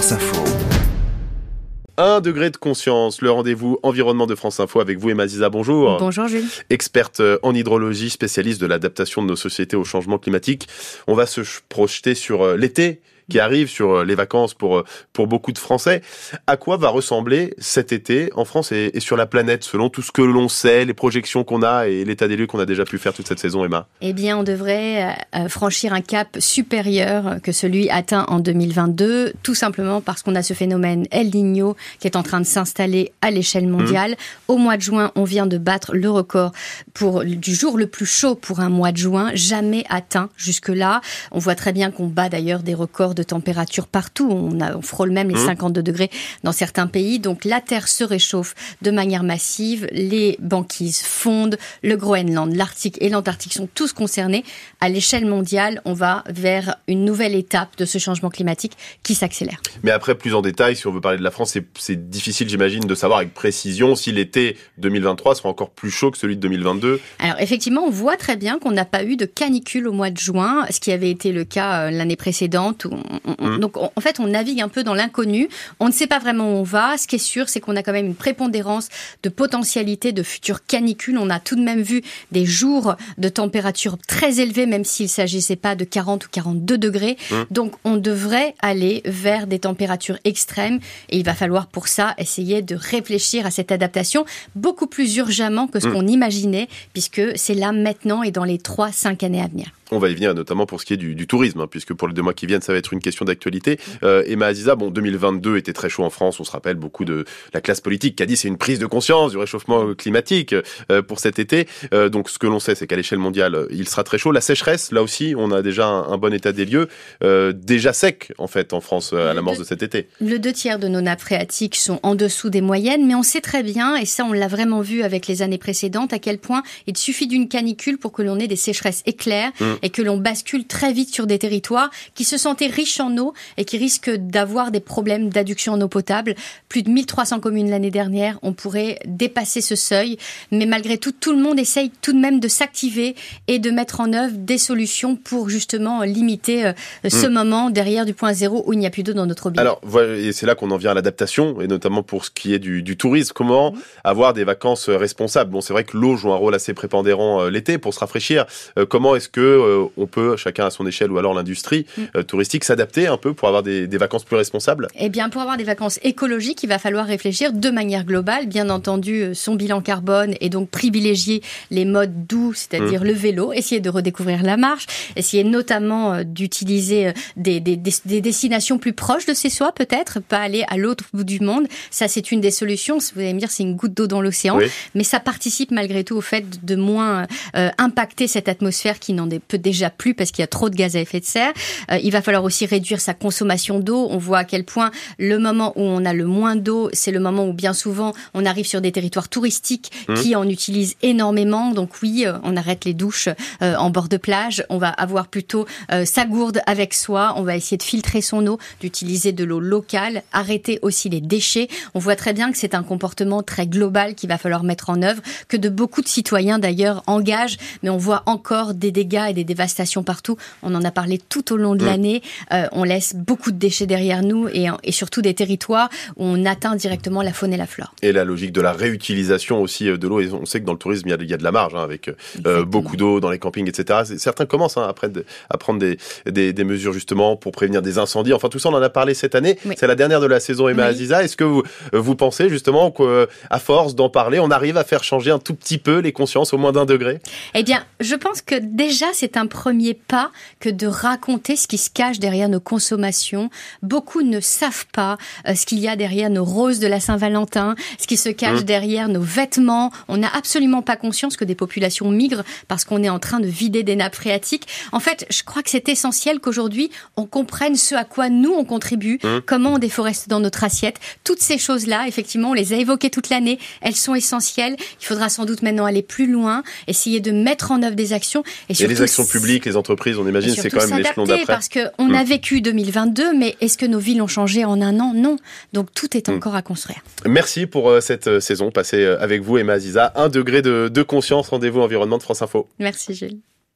France Info. Un degré de conscience, le rendez-vous environnement de France Info avec vous, Emma Ziza. Bonjour. Bonjour, Jules. Experte en hydrologie, spécialiste de l'adaptation de nos sociétés au changement climatique. On va se projeter sur euh, l'été qui arrive sur euh, les vacances pour, euh, pour beaucoup de Français. À quoi va ressembler cet été en France et, sur la planète, selon tout ce que l'on sait, les projections qu'on a et l'état des lieux qu'on a déjà pu faire toute cette saison, Emma? Eh bien, on devrait euh, franchir un cap supérieur que celui atteint en 2022, tout simplement parce qu'on a ce phénomène El Niño qui est en train de s'installer à l'échelle mmh. mondiale. Au mois de juin, on vient de battre le record pour du jour le plus chaud pour un mois de juin, jamais atteint jusque-là. On voit très bien qu'on bat d'ailleurs des records de de température partout. On, a, on frôle même les 52 mmh. degrés dans certains pays. Donc la Terre se réchauffe de manière massive. Les banquises fondent. Le Groenland, l'Arctique et l'Antarctique sont tous concernés. À l'échelle mondiale, on va vers une nouvelle étape de ce changement climatique qui s'accélère. Mais après, plus en détail, si on veut parler de la France, c'est difficile, j'imagine, de savoir avec précision si l'été 2023 sera encore plus chaud que celui de 2022. Alors effectivement, on voit très bien qu'on n'a pas eu de canicule au mois de juin, ce qui avait été le cas euh, l'année précédente où Mmh. Donc en fait, on navigue un peu dans l'inconnu. On ne sait pas vraiment où on va. Ce qui est sûr, c'est qu'on a quand même une prépondérance de potentialité de futures canicules. On a tout de même vu des jours de température très élevés, même s'il s'agissait pas de 40 ou 42 degrés. Mmh. Donc on devrait aller vers des températures extrêmes et il va falloir pour ça essayer de réfléchir à cette adaptation beaucoup plus urgemment que ce mmh. qu'on imaginait, puisque c'est là maintenant et dans les 3-5 années à venir. On va y venir notamment pour ce qui est du, tourisme, hein, puisque pour les deux mois qui viennent, ça va être une question d'actualité. Euh, Emma Aziza, bon, 2022 était très chaud en France. On se rappelle beaucoup de la classe politique qui a dit c'est une prise de conscience du réchauffement climatique euh, pour cet été. Euh, donc ce que l'on sait, c'est qu'à l'échelle mondiale, il sera très chaud. La sécheresse, là aussi, on a déjà un, bon état des lieux, euh, déjà sec en fait en France à l'amorce de cet été. Le deux tiers de nos nappes phréatiques sont en dessous des moyennes, mais on sait très bien, et ça on l'a vraiment vu avec les années précédentes, à quel point il suffit d'une canicule pour que l'on ait des sécheresses éclairs. Mmh et que l'on bascule très vite sur des territoires qui se sentaient riches en eau et qui risquent d'avoir des problèmes d'adduction en eau potable. Plus de 1300 communes l'année dernière, on pourrait dépasser ce seuil, mais malgré tout, tout le monde essaye tout de même de s'activer et de mettre en œuvre des solutions pour justement limiter euh, ce hmm. moment derrière du point zéro où il n'y a plus d'eau dans notre ville. Alors, c'est là qu'on en vient à l'adaptation, et notamment pour ce qui est du, tourisme. Comment avoir des vacances responsables? Bon, c'est vrai que l'eau joue un rôle assez prépondérant euh, l'été pour se rafraîchir. Euh, comment est-ce que on peut, chacun à son échelle ou alors l'industrie mm. euh, touristique, s'adapter un peu pour avoir des, vacances plus responsables Eh bien, pour avoir des vacances écologiques, il va falloir réfléchir de manière globale, bien entendu, euh, son bilan carbone et donc privilégier les modes doux, c'est-à-dire mm. le vélo, essayer de redécouvrir la marche, essayer notamment euh, d'utiliser des, destinations plus proches de chez soi, peut-être, pas aller à l'autre bout du monde. Ça, c'est une des solutions. Vous allez me dire, c'est une goutte d'eau dans l'océan, mais ça participe malgré tout au fait de moins impacter cette atmosphère qui n'en peut déjà plus parce qu'il y a trop de gaz à effet de serre. Euh, il va falloir aussi réduire sa consommation d'eau. On voit à quel point le moment où on a le moins d'eau, c'est le moment où bien souvent on arrive sur des territoires touristiques mmh. qui en utilisent énormément. Donc oui, euh, on arrête les douches euh, en bord de plage. On va avoir plutôt sa gourde avec soi. On va essayer de filtrer son eau, d'utiliser de l'eau locale, arrêter aussi les déchets. On voit très bien que c'est un comportement très global qu'il va falloir mettre en œuvre, que de beaucoup de citoyens d'ailleurs engagent, mais on voit encore des dégâts et des dévastation partout. On en a parlé tout au long de mm. l'année. Euh, on laisse beaucoup de déchets derrière nous et, et, surtout des territoires où on atteint directement la faune et la flore. Et la logique de la réutilisation aussi euh, de l'eau. Et on sait que dans le tourisme, il y a, il y a de la marge hein, avec euh, beaucoup d'eau dans les campings, etc. Certains commencent hein, après à prendre des, des, des, mesures justement pour prévenir des incendies. Enfin, tout ça, on en a parlé cette année. C'est la dernière de la saison Emma Aziza. Est-ce que vous, vous pensez justement qu'à force d'en parler, on arrive à faire changer un tout petit peu les consciences au moins d'un degré? Eh bien, je pense que déjà, c'est un premier pas que de raconter ce qui se cache derrière nos consommations. Beaucoup ne savent pas euh, ce qu'il y a derrière nos roses de la Saint-Valentin, ce qui se cache mmh. derrière nos vêtements. On n'a absolument pas conscience que des populations migrent parce qu'on est en train de vider des nappes phréatiques. En fait, je crois que c'est essentiel qu'aujourd'hui, on comprenne ce à quoi nous, on contribue, mmh. comment on déforeste dans notre assiette. Toutes ces choses-là, effectivement, on les a évoquées toute l'année. Elles sont essentielles. Il faudra sans doute maintenant aller plus loin, essayer de mettre en œuvre des actions et surtout publiques, les entreprises, on imagine, c'est quand même l'échelon d'après. Parce qu'on hmm. a vécu 2022, mais est-ce que nos villes ont changé en un an? Non. Donc tout est hmm. encore à construire. Merci pour euh, cette euh, saison passée euh, avec vous, Emma Aziza. Un degré de, de conscience. Rendez-vous environnement de France Info. Merci, Gilles.